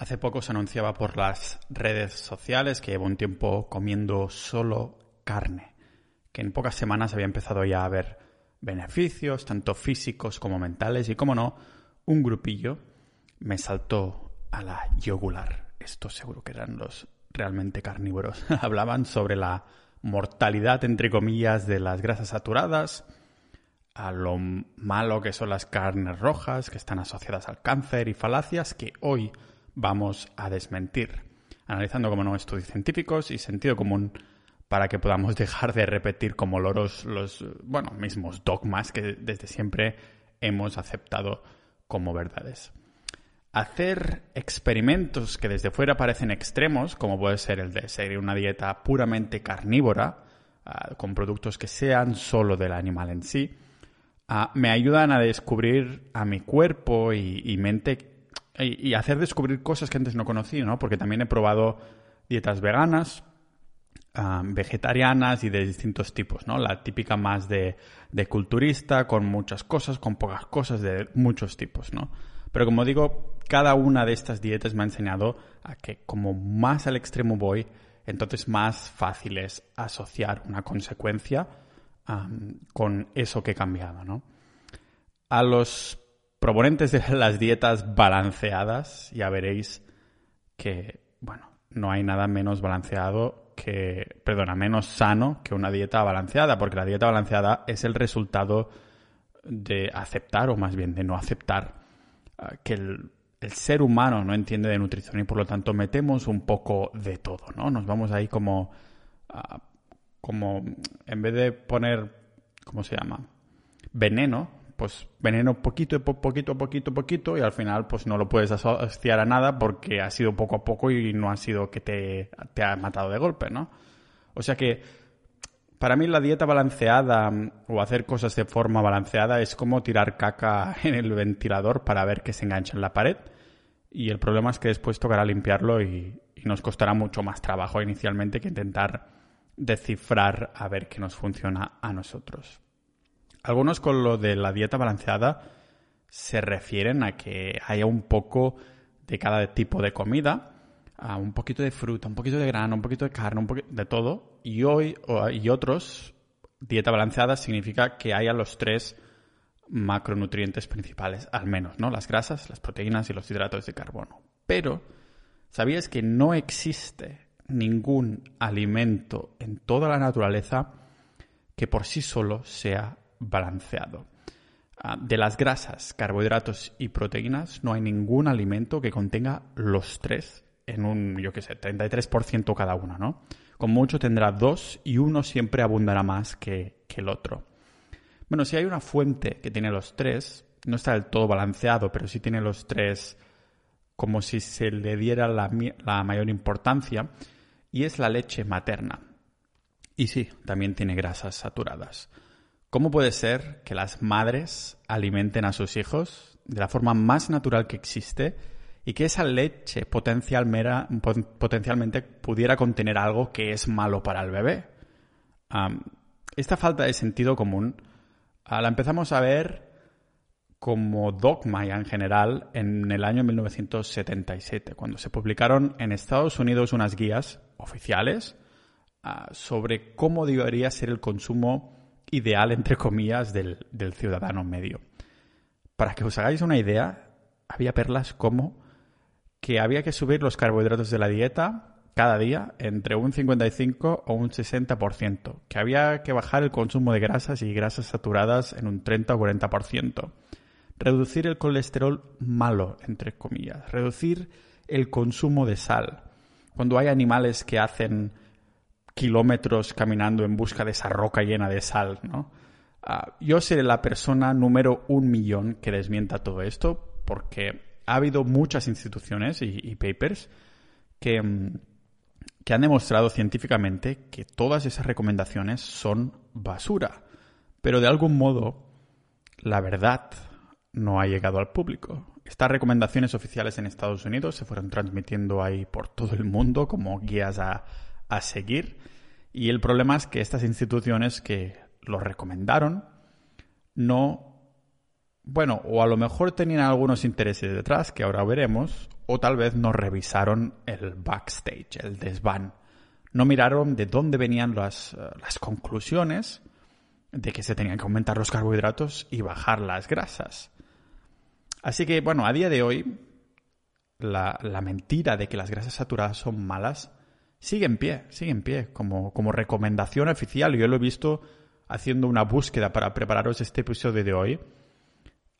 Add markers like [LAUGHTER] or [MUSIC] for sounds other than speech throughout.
Hace poco se anunciaba por las redes sociales que llevo un tiempo comiendo solo carne, que en pocas semanas había empezado ya a haber beneficios, tanto físicos como mentales, y como no, un grupillo me saltó a la yogular. Estos seguro que eran los realmente carnívoros. [LAUGHS] Hablaban sobre la mortalidad, entre comillas, de las grasas saturadas, a lo malo que son las carnes rojas, que están asociadas al cáncer y falacias que hoy vamos a desmentir, analizando como no estudios científicos y sentido común para que podamos dejar de repetir como loros los, bueno, mismos dogmas que desde siempre hemos aceptado como verdades. Hacer experimentos que desde fuera parecen extremos, como puede ser el de seguir una dieta puramente carnívora, ah, con productos que sean solo del animal en sí, ah, me ayudan a descubrir a mi cuerpo y, y mente y, hacer descubrir cosas que antes no conocí, ¿no? Porque también he probado dietas veganas, vegetarianas y de distintos tipos, ¿no? La típica más de, de, culturista, con muchas cosas, con pocas cosas, de muchos tipos, ¿no? Pero como digo, cada una de estas dietas me ha enseñado a que como más al extremo voy, entonces más fácil es asociar una consecuencia con eso que he cambiado, ¿no? A los proponentes de las dietas balanceadas, ya veréis que, bueno, no hay nada menos balanceado que, perdona, menos sano que una dieta balanceada, porque la dieta balanceada es el resultado de aceptar, o más bien de no aceptar, ah, que el, ser humano no entiende de nutrición y por lo tanto metemos un poco de todo, ¿no? Nos vamos ahí como, ah, como, en vez de poner, ¿cómo se llama? Veneno, pues veneno poquito, poquito, poquito, poquito y al final pues no lo puedes asociar a nada porque ha sido poco a poco y no ha sido que te, te ha matado de golpe, ¿no? O sea que para mí la dieta balanceada o hacer cosas de forma balanceada es como tirar caca [LAUGHS] en el ventilador para ver que se engancha en la pared y el problema es que después tocará limpiarlo y, y nos costará mucho más trabajo inicialmente que intentar descifrar a ver qué nos funciona a nosotros. Algunos con lo de la dieta balanceada se refieren a que haya un poco de cada tipo de comida, a un poquito de fruta, un poquito de grano, un poquito de carne, un poquito de todo. Y hoy y otros, dieta balanceada significa que haya los tres macronutrientes principales, al menos, ¿no? Las grasas, las proteínas y los hidratos de carbono. Pero, ¿sabías que no existe ningún alimento en toda la naturaleza que por sí solo sea balanceado. Ah, de las grasas, carbohidratos y proteínas, no hay ningún alimento que contenga los tres en un, yo qué sé, 33% cada uno, ¿no? Con mucho tendrá dos y uno siempre abundará más que, el otro. Bueno, si hay una fuente que tiene los tres, no está del todo balanceado, pero sí tiene los tres como si se le diera la, la mayor importancia, y es la leche materna. Y sí, también tiene grasas saturadas. ¿Cómo puede ser que las madres alimenten a sus hijos de la forma más natural que existe y que esa leche potencialmente pudiera contener algo que es malo para el bebé? esta falta de sentido común ah, la empezamos a ver como dogma ya en general en el año 1977, cuando se publicaron en Estados Unidos unas guías oficiales ah, sobre cómo debería ser el consumo ideal, entre comillas, del, ciudadano medio. Para que os hagáis una idea, había perlas como que había que subir los carbohidratos de la dieta cada día entre un 55 o un 60%, que había que bajar el consumo de grasas y grasas saturadas en un 30 o 40%, reducir el colesterol malo, entre comillas, reducir el consumo de sal. Cuando hay animales que hacen kilómetros caminando en busca de esa roca llena de sal, ¿no? Ah, yo seré la persona número un millón que desmienta todo esto porque ha habido muchas instituciones y, papers que, mm, que han demostrado científicamente que todas esas recomendaciones son basura. Pero de algún modo, la verdad no ha llegado al público. Estas recomendaciones oficiales en Estados Unidos se fueron transmitiendo ahí por todo el mundo como guías a, a seguir. Y el problema es que estas instituciones que lo recomendaron no, bueno, o a lo mejor tenían algunos intereses detrás, que ahora veremos, o tal vez no revisaron el backstage, el desván. No miraron de dónde venían las, eh, las conclusiones de que se tenían que aumentar los carbohidratos y bajar las grasas. Así que, bueno, a día de hoy, la, mentira de que las grasas saturadas son malas sigue en pie, sigue en pie, como, como recomendación oficial. Yo lo he visto haciendo una búsqueda para prepararos este episodio de hoy.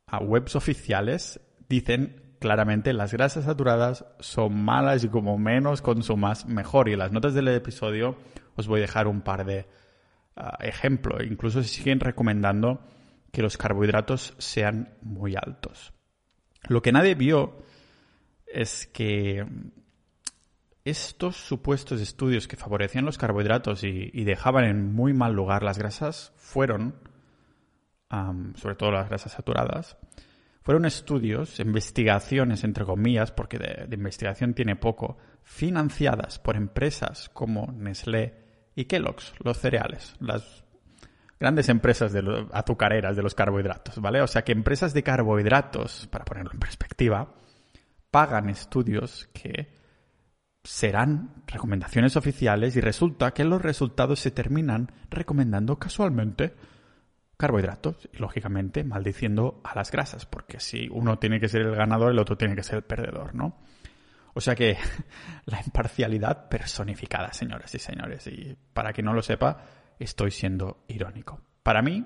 A webs oficiales dicen claramente las grasas saturadas son malas y como menos consumas mejor. Y en las notas del episodio os voy a dejar un par de ah, ejemplos. Incluso se siguen recomendando que los carbohidratos sean muy altos. Lo que nadie vio es que estos supuestos estudios que favorecían los carbohidratos y, dejaban en muy mal lugar las grasas fueron, sobre todo las grasas saturadas, fueron estudios, investigaciones, entre comillas, porque de, investigación tiene poco, financiadas por empresas como Nestlé y Kellogg's, los cereales, las grandes empresas de azucareras de los carbohidratos, ¿vale? O sea que empresas de carbohidratos, para ponerlo en perspectiva, pagan estudios que serán recomendaciones oficiales y resulta que los resultados se terminan recomendando casualmente carbohidratos y lógicamente maldiciendo a las grasas, porque si uno tiene que ser el ganador, el otro tiene que ser el perdedor, ¿no? O sea que [LAUGHS] la imparcialidad personificada, señores y señores, y para quien no lo sepa, estoy siendo irónico. Para mí,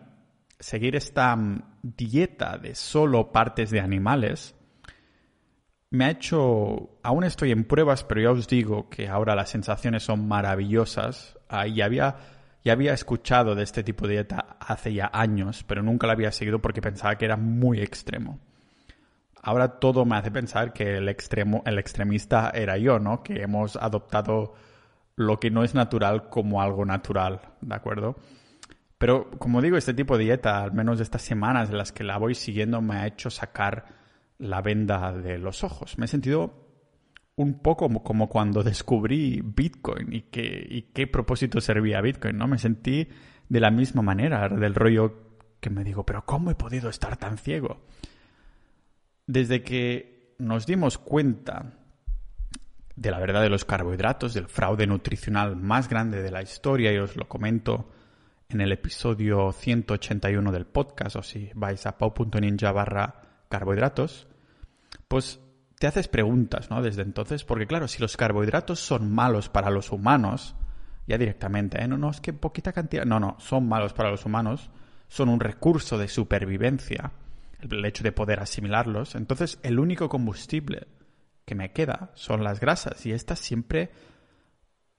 seguir esta mm, dieta de solo partes de animales me ha hecho, aún estoy en pruebas, pero ya os digo que ahora las sensaciones son maravillosas. Ah, y había ya había escuchado de este tipo de dieta hace ya años, pero nunca la había seguido porque pensaba que era muy extremo. Ahora todo me hace pensar que el extremo, el extremista era yo, ¿no? Que hemos adoptado lo que no es natural como algo natural, ¿de acuerdo? Pero como digo, este tipo de dieta, al menos estas semanas en las que la voy siguiendo, me ha hecho sacar la venda de los ojos. Me he sentido un poco como cuando descubrí Bitcoin y, qué propósito servía Bitcoin, ¿no? Me sentí de la misma manera, del rollo que me digo, pero ¿cómo he podido estar tan ciego? Desde que nos dimos cuenta de la verdad de los carbohidratos, del fraude nutricional más grande de la historia, y os lo comento en el episodio 181 del podcast, o si vais a pau.ninja carbohidratos, pues te haces preguntas, ¿no? Desde entonces, porque claro, si los carbohidratos son malos para los humanos, ya directamente, ¿eh? No, no, es que poquita cantidad, no, no, son malos para los humanos, son un recurso de supervivencia, el hecho de poder asimilarlos, entonces el único combustible que me queda son las grasas y estas siempre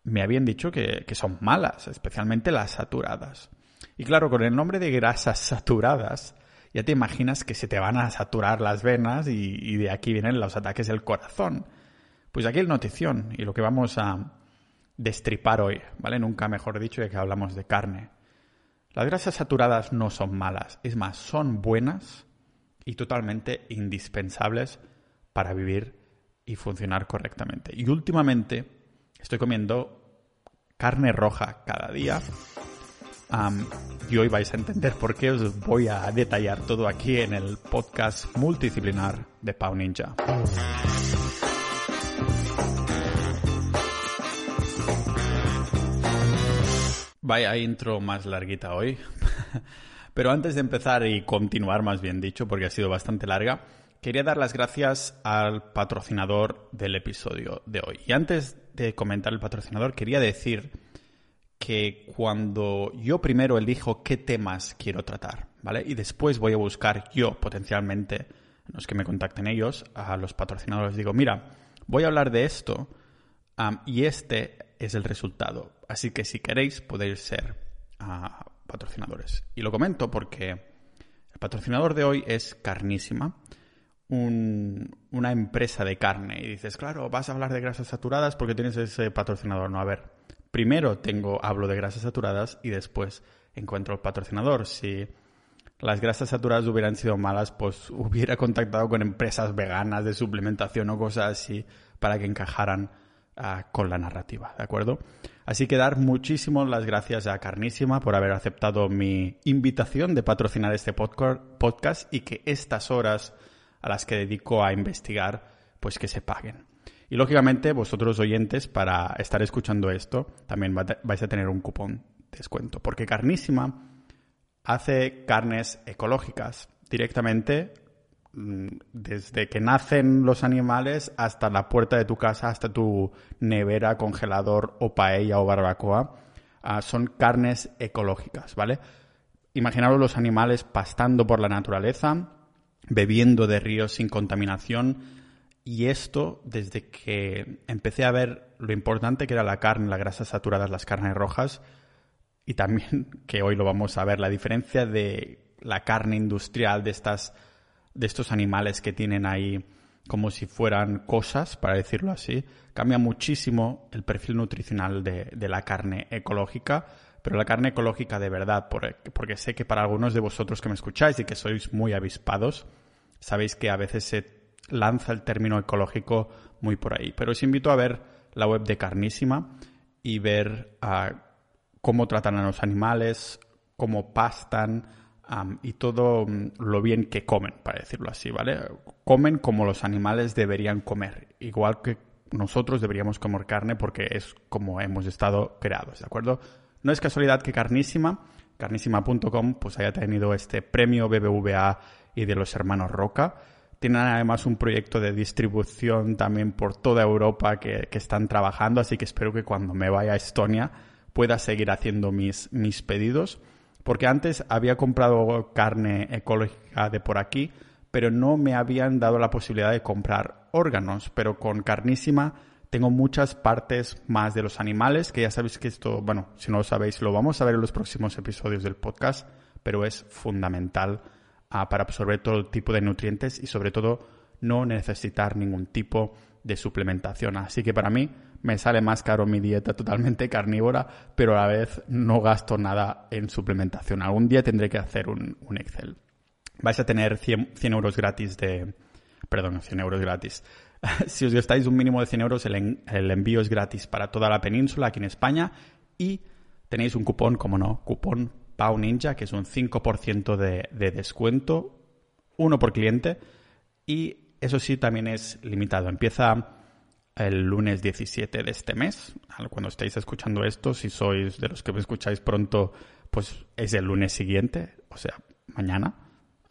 me habían dicho que, que son malas, especialmente las saturadas. Y claro, con el nombre de grasas saturadas, ya te imaginas que se te van a saturar las venas y, de aquí vienen los ataques del corazón. Pues aquí el notición y lo que vamos a destripar hoy, ¿vale? Nunca mejor dicho de que hablamos de carne. Las grasas saturadas no son malas, es más, son buenas y totalmente indispensables para vivir y funcionar correctamente. Y últimamente estoy comiendo carne roja cada día y hoy vais a entender por qué os voy a detallar todo aquí en el podcast multidisciplinar de Pau Ninja. Vaya intro más larguita hoy. [LAUGHS] Pero antes de empezar y continuar, más bien dicho, porque ha sido bastante larga, quería dar las gracias al patrocinador del episodio de hoy. Y antes de comentar el patrocinador, quería decir que cuando yo primero elijo qué temas quiero tratar, ¿vale? Y después voy a buscar yo potencialmente, los que me contacten ellos, a los patrocinadores, digo, mira, voy a hablar de esto y este es el resultado. Así que si queréis podéis ser ah, patrocinadores. Y lo comento porque el patrocinador de hoy es Carnísima, una empresa de carne. Y dices, claro, vas a hablar de grasas saturadas porque tienes ese patrocinador. No, a ver, primero tengo, hablo de grasas saturadas y después encuentro el patrocinador. Si las grasas saturadas hubieran sido malas, pues [LAUGHS] hubiera contactado con empresas veganas de suplementación o cosas así para que encajaran ah, con la narrativa, ¿de acuerdo? Así que dar muchísimas las gracias a Carnísima por haber aceptado mi invitación de patrocinar este podcast y que estas horas a las que dedico a investigar pues que se paguen. Y lógicamente vosotros oyentes para estar escuchando esto también vais a tener un cupón de descuento, porque Carnísima hace carnes ecológicas directamente mm, desde que nacen los animales hasta la puerta de tu casa, hasta tu nevera, congelador o paella o barbacoa. Ah, son carnes ecológicas, ¿vale? Imaginaros los animales pastando por la naturaleza, bebiendo de ríos sin contaminación. Y esto, desde que empecé a ver lo importante que era la carne, las grasas saturadas, las carnes rojas, y también [LAUGHS] que hoy lo vamos a ver, la diferencia de la carne industrial de estas de estos animales que tienen ahí como si fueran cosas, para decirlo así, cambia muchísimo el perfil nutricional de, de la carne ecológica, pero la carne ecológica de verdad, porque sé que para algunos de vosotros que me escucháis y que sois muy avispados, sabéis que a veces se lanza el término ecológico muy por ahí. Pero os invito a ver la web de Carnísima y ver ah, cómo tratan a los animales, cómo pastan y todo mm, lo bien que comen, para decirlo así, ¿vale? Comen como los animales deberían comer, igual que nosotros deberíamos comer carne porque es como hemos estado creados, ¿de acuerdo? No es casualidad que Carnísima, carnísima.com, pues haya tenido este premio BBVA y de los hermanos Roca. Tienen además un proyecto de distribución también por toda Europa que, que están trabajando, así que espero que cuando me vaya a Estonia pueda seguir haciendo mis, mis pedidos. Porque antes había comprado carne ecológica de por aquí, pero no me habían dado la posibilidad de comprar órganos. Pero con carnísima tengo muchas partes más de los animales, que ya sabéis que esto, bueno, si no lo sabéis, lo vamos a ver en los próximos episodios del podcast, pero es fundamental para absorber todo tipo de nutrientes y sobre todo no necesitar ningún tipo de suplementación. Así que para mí me sale más caro mi dieta totalmente [LAUGHS] carnívora, pero a la vez no gasto nada en suplementación. Algún día tendré que hacer un, Excel. Vais a tener 100, euros gratis de... Perdón, 100 euros gratis. [LAUGHS] si os gastáis un mínimo de 100 euros, el, envío es gratis para toda la península aquí en España y tenéis un cupón, como no, cupón Pau Ninja, que es un 5% de, de descuento, uno por cliente y eso sí también es limitado. Empieza el lunes 17 de este mes. Cuando estéis escuchando esto, si sois de los que me escucháis pronto, pues es el lunes siguiente, o sea, mañana,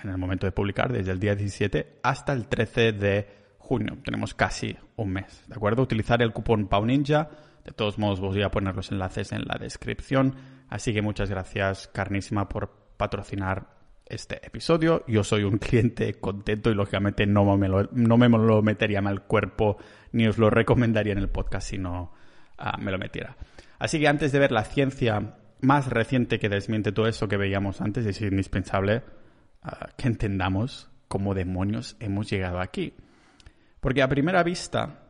en el momento de publicar, desde el día 17 hasta el 13 de junio. Tenemos casi un mes, ¿de acuerdo? Utilizar el cupón PAUNINJA. De todos modos, voy a poner los enlaces en la descripción. Así que muchas gracias, Carnísima, por patrocinar este episodio. Yo soy un [LAUGHS] cliente contento y lógicamente no me lo, no me lo metería mal cuerpo ni os lo recomendaría en el podcast si no ah, me lo metiera. Así que antes de ver la ciencia más reciente que desmiente todo eso que veíamos antes, es indispensable ah, que entendamos cómo demonios hemos llegado aquí. Porque a primera vista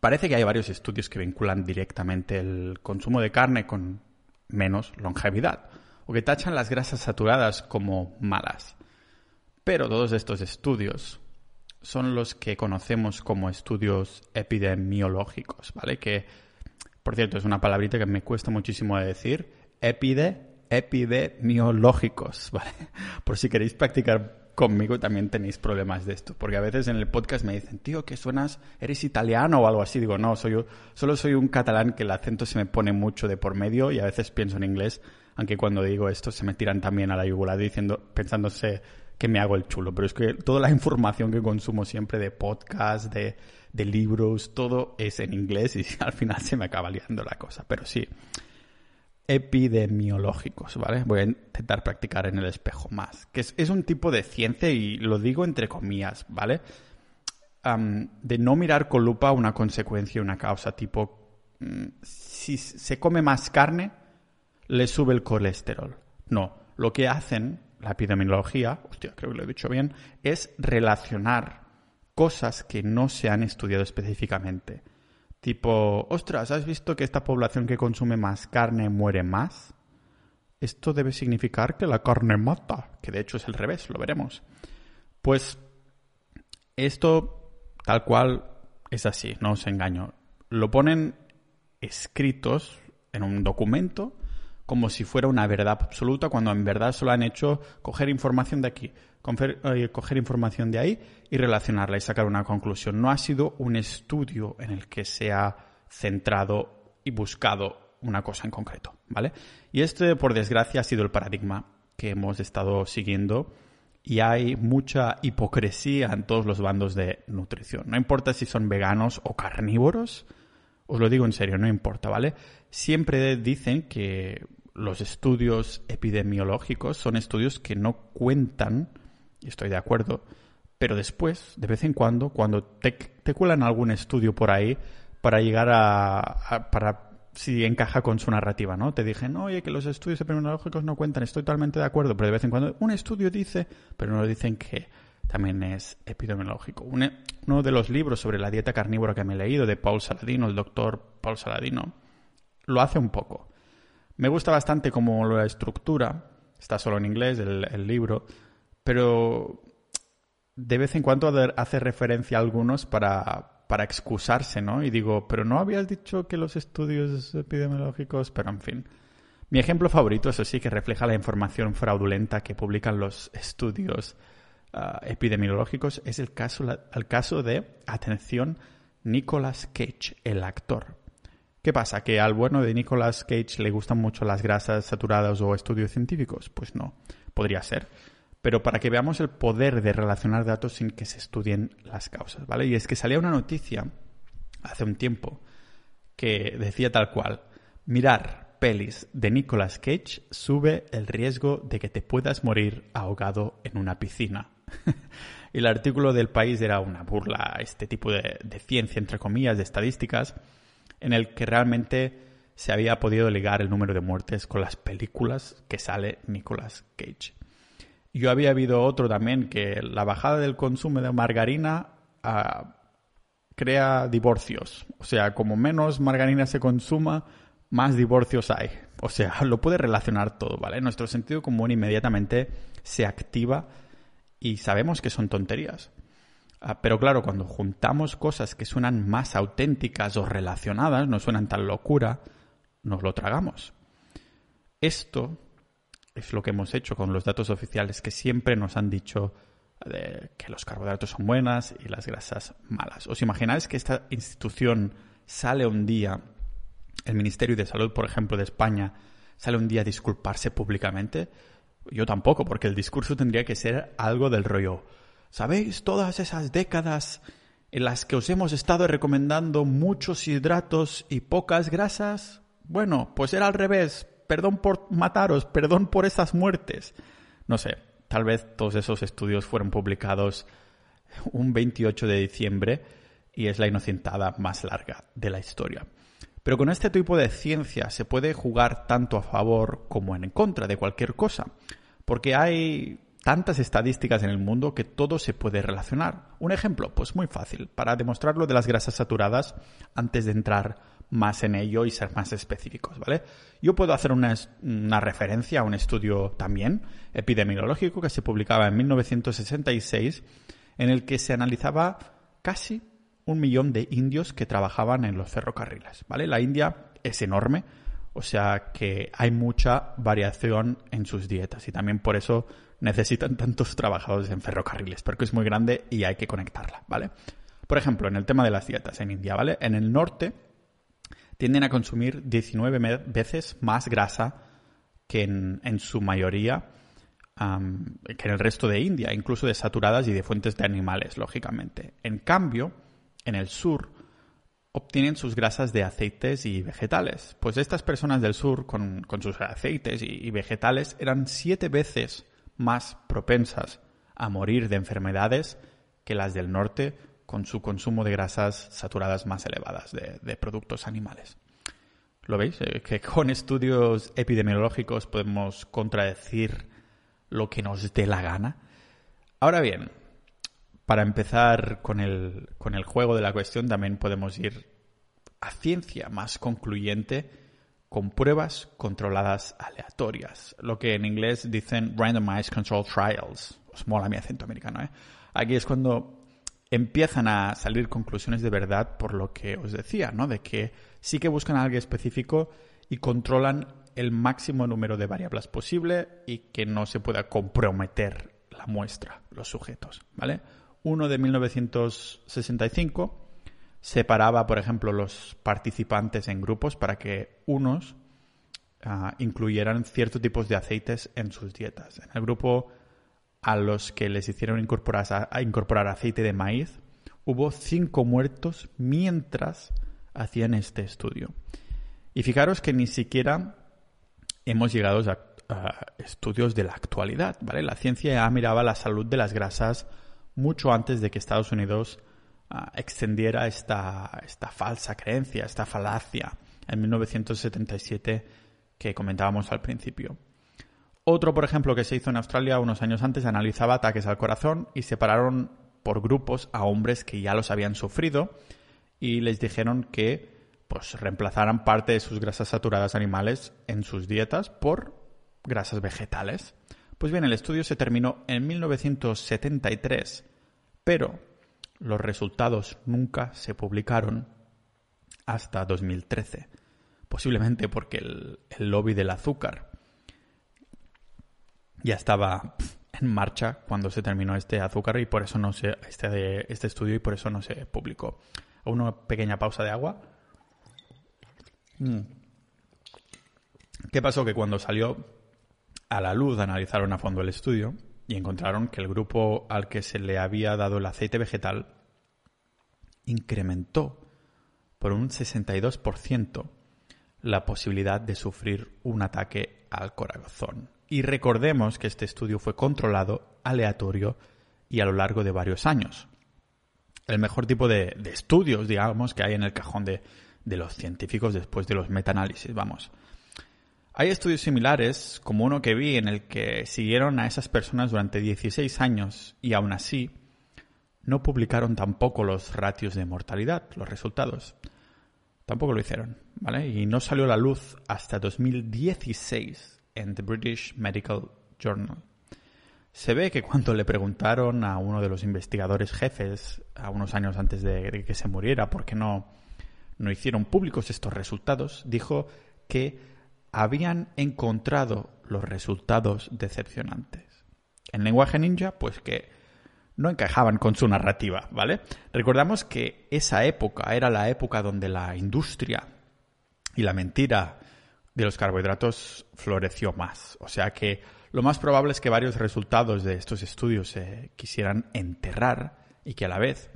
parece que hay varios estudios que vinculan directamente el consumo de carne con menos longevidad o que tachan las grasas saturadas como malas. Pero todos estos estudios son los que conocemos como estudios epidemiológicos, ¿vale? Que, por cierto, es una palabrita que me cuesta muchísimo de decir. Epide, epidemiológicos, [LAUGHS] ¿vale? Por si queréis practicar conmigo también tenéis problemas de esto, porque a veces en el podcast me dicen, tío, que suenas, eres italiano o algo así. Digo, no, soy yo, solo soy un catalán que el acento se me pone mucho de por medio y a veces pienso en inglés aunque cuando digo esto se me tiran también a la yugular diciendo, pensándose que me hago el chulo, pero es que toda la [LAUGHS] información que consumo siempre de podcast, de, de libros, todo es en inglés y [LAUGHS] al final se me acaba liando la cosa, pero sí, epidemiológicos, ¿vale? Voy a intentar practicar en el espejo más, que es, un tipo de ciencia y lo digo entre comillas, ¿vale? de no mirar con lupa una consecuencia, una causa, tipo, mm, si se come más carne, le sube el colesterol. No, lo que hacen, la epidemiología, hostia, creo que lo he dicho bien, es relacionar cosas que no se han estudiado específicamente. Tipo, ostras, ¿has visto que esta población que consume más carne muere más? Esto debe significar que la carne mata, que de hecho es el revés, lo veremos. Pues esto tal cual es así, no os engaño. Lo ponen escritos en un documento como si fuera una verdad absoluta, cuando en verdad solo han hecho coger información de aquí, eh, coger, información de ahí y relacionarla y sacar una conclusión. No ha sido un estudio en el que se ha centrado y buscado una cosa en concreto, ¿vale? Y este, por desgracia, ha sido el paradigma que hemos estado siguiendo y hay mucha hipocresía en todos los bandos de nutrición. No importa si son veganos o carnívoros, os lo digo en serio, no importa, ¿vale? Siempre dicen que los estudios epidemiológicos son estudios que no cuentan, y estoy de acuerdo, pero después, de vez en cuando, cuando te, te cuelan algún estudio por ahí para llegar a, para si encaja con su narrativa, ¿no? Te dije, oye, que los estudios epidemiológicos no cuentan, estoy totalmente de acuerdo, pero de vez en cuando un estudio dice, pero no dicen que también es epidemiológico. uno de los libros sobre la dieta carnívora que me he leído de Paul Saladino, el doctor Paul Saladino, lo hace un poco. Me gusta bastante cómo lo estructura, está solo en inglés el, libro, pero de vez en cuando hace referencia a algunos para, para excusarse, ¿no? Y digo, pero no habías dicho que los estudios epidemiológicos, pero en fin. Mi ejemplo favorito, eso sí, que refleja la información fraudulenta que publican los estudios Ah, epidemiológicos es el caso, el caso de, atención, Nicolas Cage, el actor. ¿Qué pasa? ¿Que al bueno de Nicolas Cage le gustan mucho las grasas saturadas o estudios científicos? Pues no, podría ser. Pero para que veamos el poder de relacionar datos sin que se estudien las causas, ¿vale? Y es que salía una noticia hace un tiempo que decía tal cual, mirar pelis de Nicolas Cage sube el riesgo de que te puedas morir ahogado en una piscina. y [LAUGHS] el artículo del país era una burla a este tipo de, ciencia, entre comillas, de estadísticas, en el que realmente se había podido ligar el número de muertes con las películas que sale Nicolas Cage. Yo había habido otro también que la bajada del consumo de margarina ah, crea divorcios. O sea, como menos margarina se consuma, más divorcios hay. O sea, [LAUGHS] lo puede relacionar todo, ¿vale? Nuestro sentido común inmediatamente se activa y sabemos que son tonterías. Ah, pero claro, cuando juntamos cosas que suenan más auténticas o relacionadas, no suenan tan locura, nos lo tragamos. Esto es lo que hemos hecho con los datos oficiales que siempre nos han dicho que los carbohidratos son buenas y las grasas malas. ¿Os imagináis que esta institución sale un día, el Ministerio de Salud, por ejemplo, de España, sale un día a disculparse públicamente? Yo tampoco, porque el discurso tendría que ser algo del rollo. ¿Sabéis todas esas décadas en las que os hemos estado recomendando muchos hidratos y pocas grasas? Bueno, pues era al revés. Perdón por mataros, perdón por esas muertes. No sé, tal vez todos esos estudios fueron publicados un 28 de diciembre y es la inocentada más larga de la historia. Pero con este tipo de ciencia se puede jugar tanto a favor como en contra de cualquier cosa, porque hay tantas estadísticas en el mundo que todo se puede relacionar. Un ejemplo, pues muy fácil, para demostrarlo de las grasas saturadas antes de entrar más en ello y ser más específicos, ¿vale? Yo puedo hacer una, referencia a un estudio también epidemiológico que se publicaba en 1966 en el que se analizaba casi un millón de indios que trabajaban en los ferrocarriles, ¿vale? La India es enorme, o sea que hay mucha variación en sus dietas y también por eso necesitan tantos trabajadores en ferrocarriles, porque es muy grande y hay que conectarla, ¿vale? Por ejemplo, en el tema de las dietas en India, ¿vale? En el norte tienden a consumir 19 veces más grasa que en, su mayoría que en el resto de India, incluso de saturadas y de fuentes de animales, lógicamente. En cambio, en el sur obtienen sus grasas de aceites y vegetales. Pues estas personas del sur, con, sus aceites y, vegetales, eran siete veces más propensas a morir de enfermedades que las del norte con su consumo de grasas saturadas más elevadas de, productos animales. ¿Lo veis? Eh, que con estudios epidemiológicos podemos contradecir lo que nos dé la gana. Ahora bien, para empezar con el, con el juego de la cuestión, también podemos ir a ciencia más concluyente con pruebas controladas aleatorias, lo que en inglés dicen randomized control trials. Os mola mi acento americano, ¿eh? Aquí es cuando empiezan a salir conclusiones de verdad por lo que os decía, ¿no? De que sí que buscan algo específico y controlan el máximo número de variables posible y que no se pueda comprometer la muestra, los sujetos, ¿vale? Uno de 1965 separaba, por ejemplo, los participantes en grupos para que unos ah, incluyeran ciertos tipos de aceites en sus dietas. En el grupo a los que les hicieron incorporar, incorporar aceite de maíz, hubo cinco muertos mientras hacían este estudio. Y fijaros que ni siquiera hemos llegado a, estudios de la actualidad, ¿vale? La ciencia ya miraba la salud de las grasas mucho antes de que Estados Unidos ah, extendiera esta, esta falsa creencia, esta falacia en 1977 que comentábamos al principio. Otro, por ejemplo, que se hizo en Australia unos años antes, analizaba ataques al corazón y separaron por grupos a hombres que ya los habían sufrido y les dijeron que pues reemplazaran parte de sus grasas saturadas animales en sus dietas por grasas vegetales. Pues bien, el estudio se terminó en 1973, pero los resultados nunca se publicaron hasta 2013, posiblemente porque el, el lobby del azúcar ya estaba en marcha cuando se terminó este azúcar y por eso no se este, este estudio y por eso no se publicó. Una pequeña pausa de agua. Mm. ¿Qué pasó? Que cuando salió a la luz analizaron a fondo el estudio y encontraron que el grupo al que se le había dado el aceite vegetal incrementó por un 62% la posibilidad de sufrir un ataque al corazón. Y recordemos que este estudio fue controlado, aleatorio y a lo largo de varios años. El mejor tipo de, estudios, digamos, que hay en el cajón de, de los científicos después de los metaanálisis, vamos. Hay estudios similares, como uno que vi en el que siguieron a esas personas durante 16 años y aún así no publicaron tampoco los ratios de mortalidad, los resultados. Tampoco lo hicieron, ¿vale? Y no salió a la luz hasta 2016 en The British Medical Journal. Se ve que cuando le preguntaron a uno de los investigadores jefes, a unos años antes de que se muriera, por qué no, no hicieron públicos estos resultados, dijo que habían encontrado los resultados decepcionantes. En lenguaje ninja, pues que no encajaban con su narrativa, ¿vale? Recordamos que esa época era la época donde la industria y la mentira de los carbohidratos floreció más. O sea que lo más probable es que varios resultados de estos estudios se quisieran enterrar y que a la vez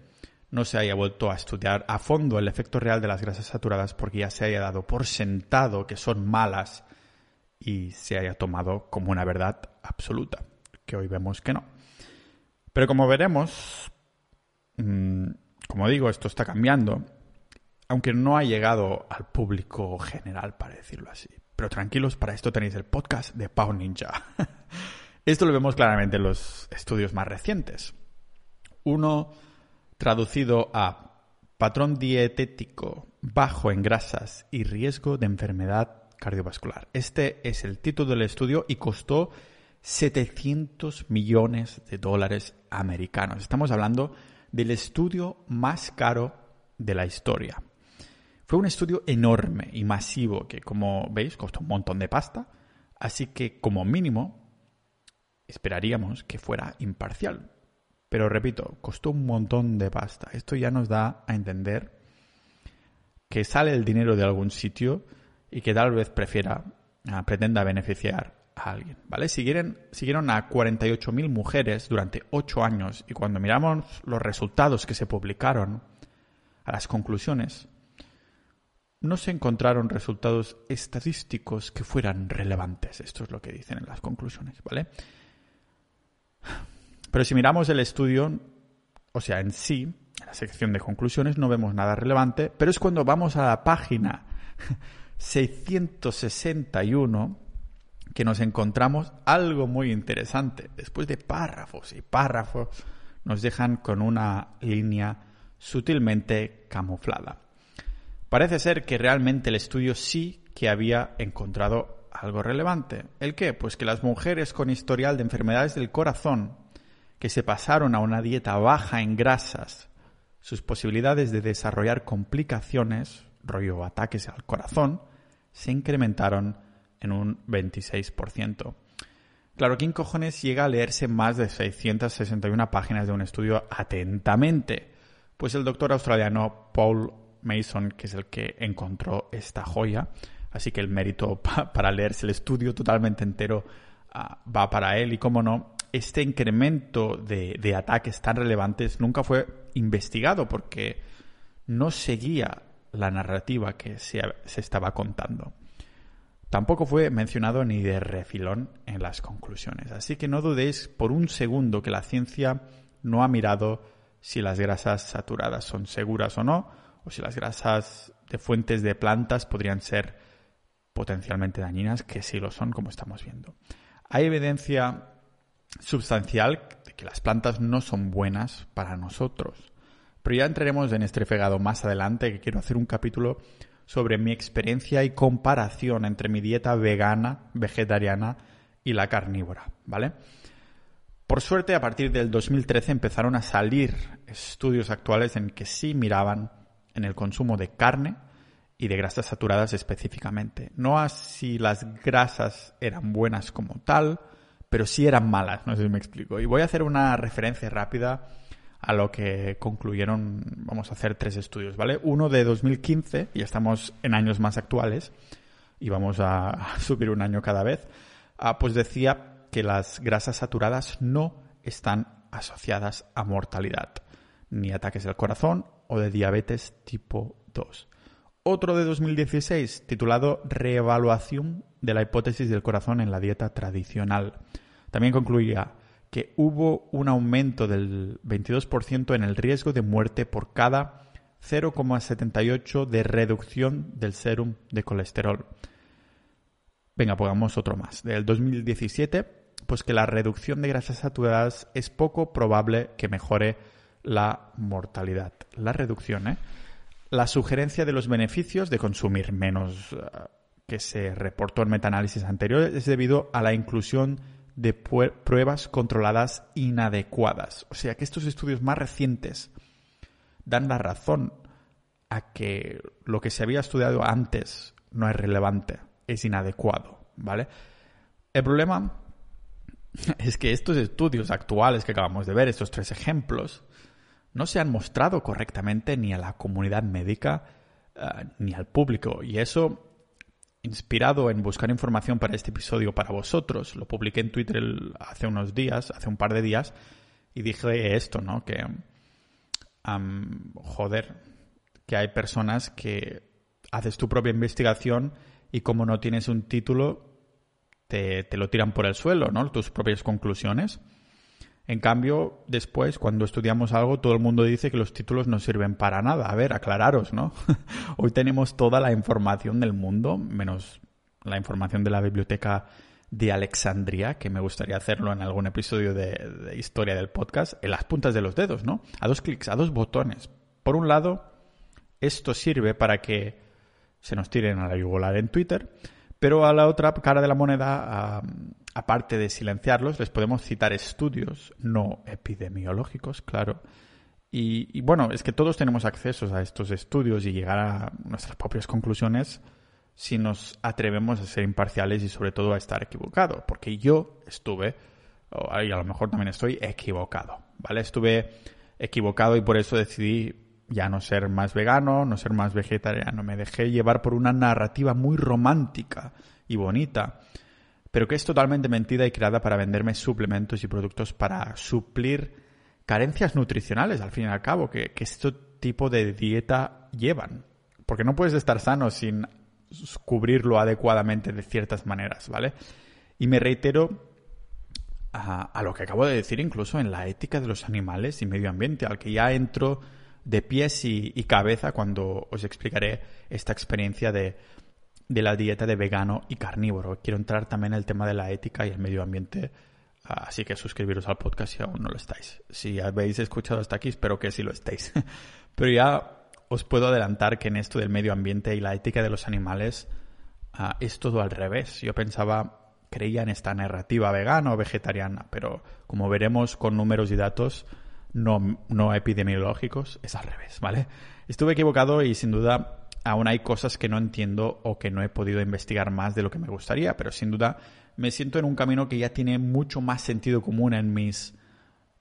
no se haya vuelto a estudiar a fondo el efecto real de las grasas saturadas porque ya se haya dado por sentado que son malas y se haya tomado como una verdad absoluta, que hoy vemos que no. Pero como veremos, mm, como digo, esto está cambiando aunque no ha llegado al público general, para decirlo así. Pero tranquilos, para esto tenéis el podcast de Pau Ninja. [LAUGHS] esto lo vemos claramente en los estudios más recientes. Uno traducido a patrón dietético bajo en grasas y riesgo de enfermedad cardiovascular. Este es el título del estudio y costó 700 millones de dólares americanos. Estamos hablando del estudio más caro de la historia. Fue un estudio enorme y masivo que, como veis, costó un montón de pasta, así que como mínimo esperaríamos que fuera imparcial. Pero repito, costó un montón de pasta. Esto ya nos da a entender que sale el dinero de algún sitio y que tal vez prefiera, ah, pretenda beneficiar a alguien, ¿vale? Siguieron, siguieron a 48.000 mujeres durante 8 años y cuando miramos los resultados que se publicaron, a las conclusiones, no se encontraron resultados estadísticos que fueran relevantes. Esto es lo que dicen en las conclusiones, ¿vale? Pero si miramos el estudio, o sea, en sí, en la sección de conclusiones no vemos nada relevante, pero es cuando vamos a la página 661 que nos encontramos algo muy interesante. Después de párrafos y párrafos, nos dejan con una línea sutilmente camuflada. Parece ser que realmente el estudio sí que había encontrado algo relevante. ¿El qué? Pues que las mujeres con historial de enfermedades del corazón que se pasaron a una dieta baja en grasas, sus posibilidades de desarrollar complicaciones, rollo ataques al corazón, se incrementaron en un 26%. Claro, ¿quién cojones llega a leerse más de 661 páginas de un estudio atentamente? Pues el doctor australiano Paul Mason, que es el que encontró esta joya. Así que el mérito [LAUGHS] para leerse el estudio totalmente entero ah, va para él. Y cómo no, este incremento de, ataques tan relevantes nunca fue investigado porque no seguía la narrativa que se, se estaba contando. Tampoco fue mencionado ni de refilón en las conclusiones. Así que no dudéis por un segundo que la ciencia no ha mirado si las grasas saturadas son seguras o no, o si las grasas de fuentes de plantas podrían ser potencialmente dañinas, que sí lo son, como estamos viendo. Hay evidencia sustancial de que las plantas no son buenas para nosotros. Pero ya entraremos en este fregado más adelante, que quiero hacer un capítulo sobre mi experiencia y comparación entre mi dieta vegana, vegetariana y la carnívora, ¿vale? Por suerte, a partir del 2013 empezaron a salir estudios actuales en que sí miraban en el consumo de carne y de grasas saturadas específicamente. No así las grasas eran buenas como tal, pero sí eran malas, no sé si me explico. Y voy a hacer una referencia rápida a lo que concluyeron, vamos a hacer tres estudios, ¿vale? Uno de 2015, y estamos en años más actuales, y vamos a [LAUGHS] subir un año cada vez, ah, pues decía que las grasas saturadas no están asociadas a mortalidad, ni ataques del corazón o de diabetes tipo 2. Otro de 2016, titulado Reevaluación de la hipótesis del corazón en la dieta tradicional. También concluía que hubo un aumento del 22% en el riesgo de muerte por cada 0,78 de reducción del serum de colesterol. Venga, pongamos otro más. Del 2017, pues que la reducción de grasas saturadas es poco probable que mejore la mortalidad. La reducción, ¿eh? La sugerencia de los beneficios de consumir menos eh, que se reportó en metaanálisis anteriores es debido a la inclusión de pruebas controladas inadecuadas. O sea que estos estudios más recientes dan la razón a que lo que se había estudiado antes no es relevante, es inadecuado, ¿vale? El problema [LAUGHS] es que estos estudios actuales que acabamos de ver, estos tres ejemplos, no se han mostrado correctamente ni a la comunidad médica eh, ni al público. Y eso inspirado en buscar información para este episodio para vosotros, lo publiqué en Twitter hace unos días, hace un par de días, y dije esto, ¿no? Que, joder, que hay personas que haces tu propia investigación y como no tienes un título, te, te lo tiran por el suelo, ¿no? Tus propias conclusiones. En cambio, después, cuando estudiamos algo, todo el mundo dice que los títulos no sirven para nada. A ver, aclararos, ¿no? [LAUGHS] Hoy tenemos toda la información del mundo, menos la información de la biblioteca de Alexandria, que me gustaría hacerlo en algún episodio de, historia del podcast, en las puntas de los dedos, ¿no? A dos clics, a dos botones. Por un lado, esto sirve para que se nos tiren a la yugular en Twitter, pero a la otra cara de la moneda, aparte de silenciarlos, les podemos citar estudios no epidemiológicos, claro. Y, bueno, es que todos tenemos acceso a estos estudios y llegar a nuestras propias conclusiones si nos atrevemos a ser imparciales y sobre todo a estar equivocados. Porque yo estuve, y a lo mejor también estoy equivocado, ¿vale? Estuve equivocado y por eso decidí ya no ser más vegano, no ser más vegetariano. Me dejé llevar por una narrativa muy romántica y bonita, pero que es totalmente mentira y creada para venderme suplementos y productos para suplir carencias nutricionales, al fin y al cabo, que, que este tipo de dieta llevan. Porque no puedes estar sano sin cubrirlo adecuadamente de ciertas maneras, ¿vale? Y me reitero a, lo que acabo de decir incluso en la ética de los animales y medio ambiente, al que ya entro de pies y, cabeza cuando os explicaré esta experiencia de, la dieta de vegano y carnívoro. Quiero entrar también en el tema de la ética y el medio ambiente, así que suscribiros al podcast si aún no lo estáis. Si habéis escuchado hasta aquí, espero que sí lo estéis. [LAUGHS] Pero ya os puedo adelantar que en esto del medio ambiente y la ética de los animales ah, es todo al revés. Yo pensaba, creía en esta narrativa vegana o vegetariana, pero como veremos con números y datos, no, epidemiológicos, es al revés, ¿vale? Estuve equivocado y sin duda aún hay cosas que no entiendo o que no he podido investigar más de lo que me gustaría, pero sin duda me siento en un camino que ya tiene mucho más sentido común en mis...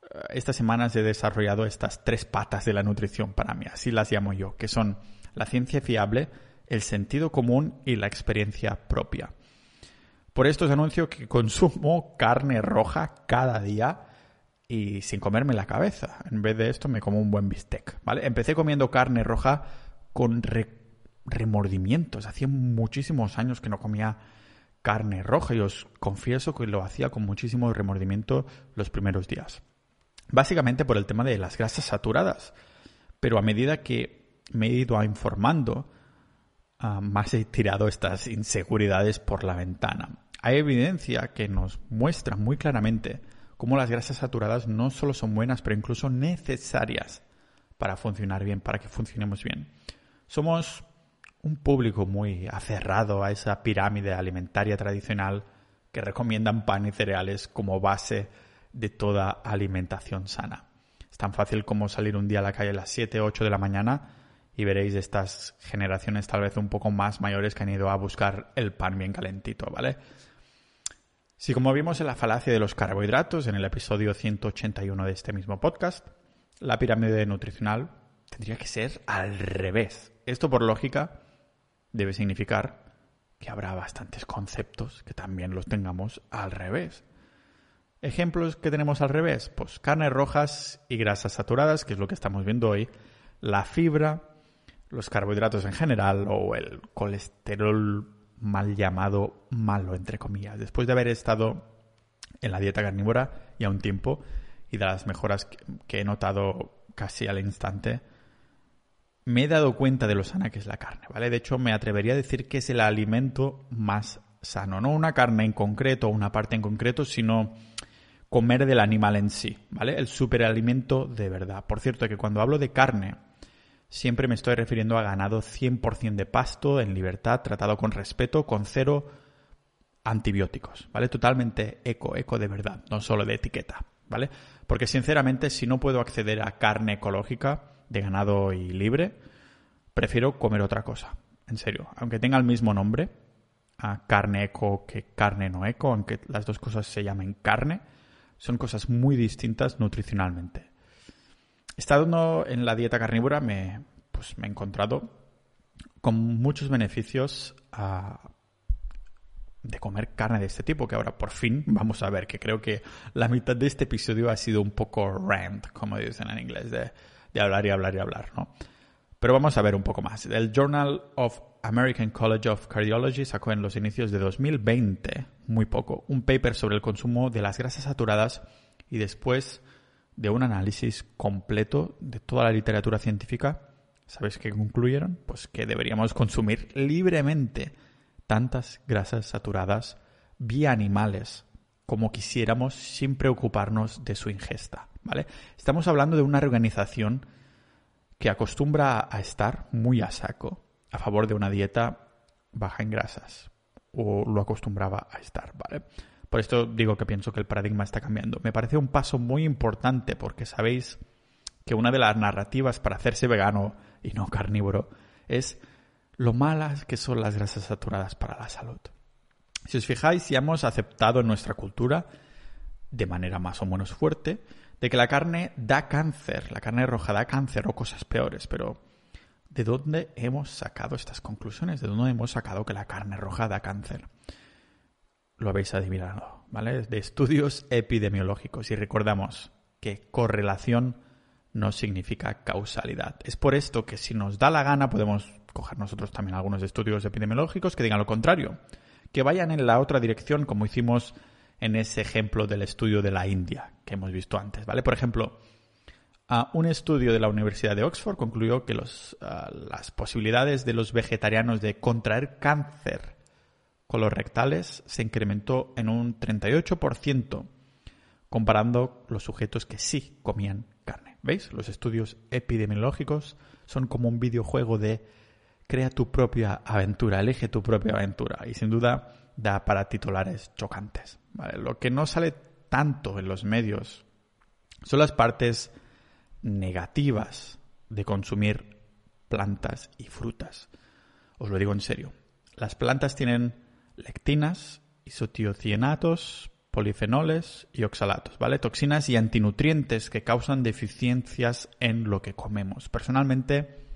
Eh, estas semanas he desarrollado estas tres patas de la nutrición para mí, así las llamo yo, que son la ciencia fiable, el sentido común y la experiencia propia. Por esto os anuncio que consumo carne roja cada día y sin comerme la cabeza. En vez de esto me como un buen bistec, ¿vale? Empecé comiendo carne roja con remordimientos. Hacía muchísimos años que no comía carne roja y os confieso que lo hacía con muchísimo remordimiento los primeros días. Básicamente por el tema de las grasas saturadas. Pero a medida que me he ido informando, ah, más he tirado estas inseguridades por la ventana. Hay evidencia que nos muestra muy claramente cómo las grasas saturadas no solo son buenas, pero incluso necesarias para funcionar bien, para que funcionemos bien. Somos un público muy aferrado a esa pirámide alimentaria tradicional que recomiendan pan y cereales como base de toda alimentación sana. Es tan fácil como salir un día a la calle a las 7 o 8 de la mañana y veréis estas generaciones tal vez un poco más mayores que han ido a buscar el pan bien calentito, ¿vale? Si como vimos en la falacia de los carbohidratos en el episodio 181 de este mismo podcast, la pirámide nutricional tendría que ser al revés. Esto por lógica debe significar que habrá bastantes conceptos que también los tengamos al revés. Ejemplos que tenemos al revés, pues carnes rojas y grasas saturadas, que es lo que estamos viendo hoy, la fibra, los carbohidratos en general o el colesterol mal llamado malo, entre comillas. Después de haber estado en la dieta carnívora ya un tiempo y de las mejoras que he notado casi al instante, me he dado cuenta de lo sana que es la carne, ¿vale? De hecho, me atrevería a decir que es el alimento más sano. No una carne en concreto o una parte en concreto, sino comer del animal en sí, ¿vale? El superalimento de verdad. Por cierto, que cuando hablo de carne, Siempre me estoy refiriendo a ganado 100% de pasto, en libertad, tratado con respeto, con cero antibióticos, ¿vale? Totalmente eco, eco de verdad, no solo de etiqueta, ¿vale? Porque sinceramente, si no puedo acceder a carne ecológica de ganado y libre, prefiero comer otra cosa, en serio. Aunque tenga el mismo nombre, a carne eco que carne no eco, aunque las dos cosas se llamen carne, son cosas muy distintas nutricionalmente. Estando en la dieta carnívora me, pues me he encontrado con muchos beneficios ah, de comer carne de este tipo, que ahora por fin vamos a ver, que creo que la mitad de este episodio ha sido un poco rant, como dicen en inglés, de, de hablar y hablar y hablar, ¿no? Pero vamos a ver un poco más. El Journal of American College of Cardiology sacó en los inicios de 2020, muy poco, un paper sobre el consumo de las grasas saturadas y después de un análisis completo de toda la literatura científica, ¿sabes qué concluyeron? Pues que deberíamos consumir libremente tantas grasas saturadas vía animales como quisiéramos sin preocuparnos de su ingesta, ¿vale? Estamos hablando de una organización que acostumbra a estar muy a saco a favor de una dieta baja en grasas o lo acostumbraba a estar, ¿vale? Por esto digo que pienso que el paradigma está cambiando. Me parece un paso muy importante porque sabéis que una de las narrativas para hacerse vegano y no carnívoro es lo malas que son las grasas saturadas para la salud. Si os fijáis, ya hemos aceptado en nuestra cultura, de manera más o menos fuerte, de que la carne da cáncer, la carne roja da cáncer o cosas peores, pero ¿de dónde hemos sacado estas conclusiones? ¿De dónde hemos sacado que la carne roja da cáncer? Lo habéis adivinado, ¿vale? De estudios epidemiológicos. Y recordamos que correlación no significa causalidad. Es por esto que si nos da la gana podemos coger nosotros también algunos estudios epidemiológicos que digan lo contrario, que vayan en la otra dirección como hicimos en ese ejemplo del estudio de la India que hemos visto antes, ¿vale? Por ejemplo, un estudio de la Universidad de Oxford concluyó que los, las posibilidades de los vegetarianos de contraer cáncer colorectales se incrementó en un 38% comparando los sujetos que sí comían carne. ¿Veis? Los estudios epidemiológicos son como un videojuego de crea tu propia aventura, elige tu propia aventura y sin duda da para titulares chocantes. Lo que no sale tanto en los medios son las partes negativas de consumir plantas y frutas. Os lo digo en serio. Las plantas tienen lectinas, isotiocianatos, polifenoles y oxalatos, ¿vale? Toxinas y antinutrientes que causan deficiencias en lo que comemos. Personalmente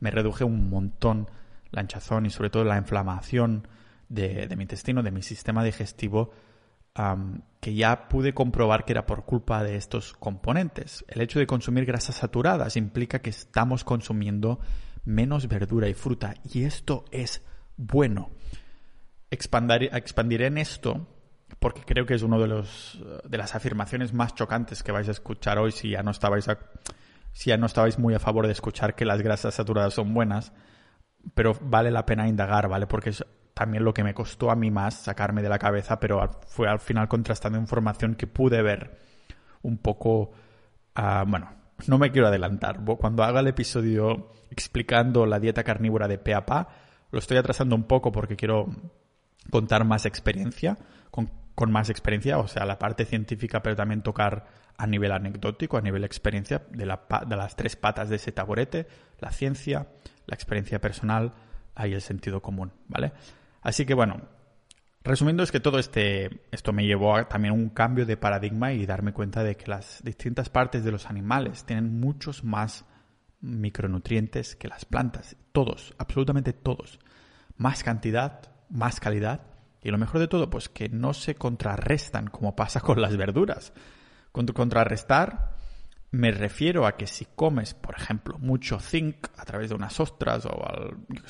me reduje un montón la hinchazón y sobre todo la inflamación de, mi intestino, de mi sistema digestivo, que ya pude comprobar que era por culpa de estos componentes. El hecho de consumir grasas saturadas implica que estamos consumiendo menos verdura y fruta y esto es bueno. Expandiré en esto porque creo que es uno de los de las afirmaciones más chocantes que vais a escuchar hoy si ya no estabais si ya no estabais muy a favor de escuchar que las grasas saturadas son buenas, pero vale la pena indagar, ¿vale? Porque es también lo que me costó a mí más sacarme de la cabeza, pero fue al final contrastando información que pude ver un poco, uh, bueno, no me quiero adelantar. Cuando haga el episodio explicando la dieta carnívora de pe a pa, lo estoy atrasando un poco porque quiero contar más experiencia, con, con, más experiencia, o sea, la parte científica, pero también tocar a nivel anecdótico, a nivel experiencia, de, la, de las tres patas de ese taburete, la ciencia, la experiencia personal y el sentido común, ¿vale? Así que bueno, resumiendo es que todo este, esto me llevó a también un cambio de paradigma y darme cuenta de que las distintas partes de los animales tienen muchos más micronutrientes que las plantas, todos, absolutamente todos, más cantidad, más calidad y lo mejor de todo, pues que no se contrarrestan como pasa con las verduras. Con contrarrestar me refiero a que si comes, por ejemplo, mucho zinc a través de unas ostras o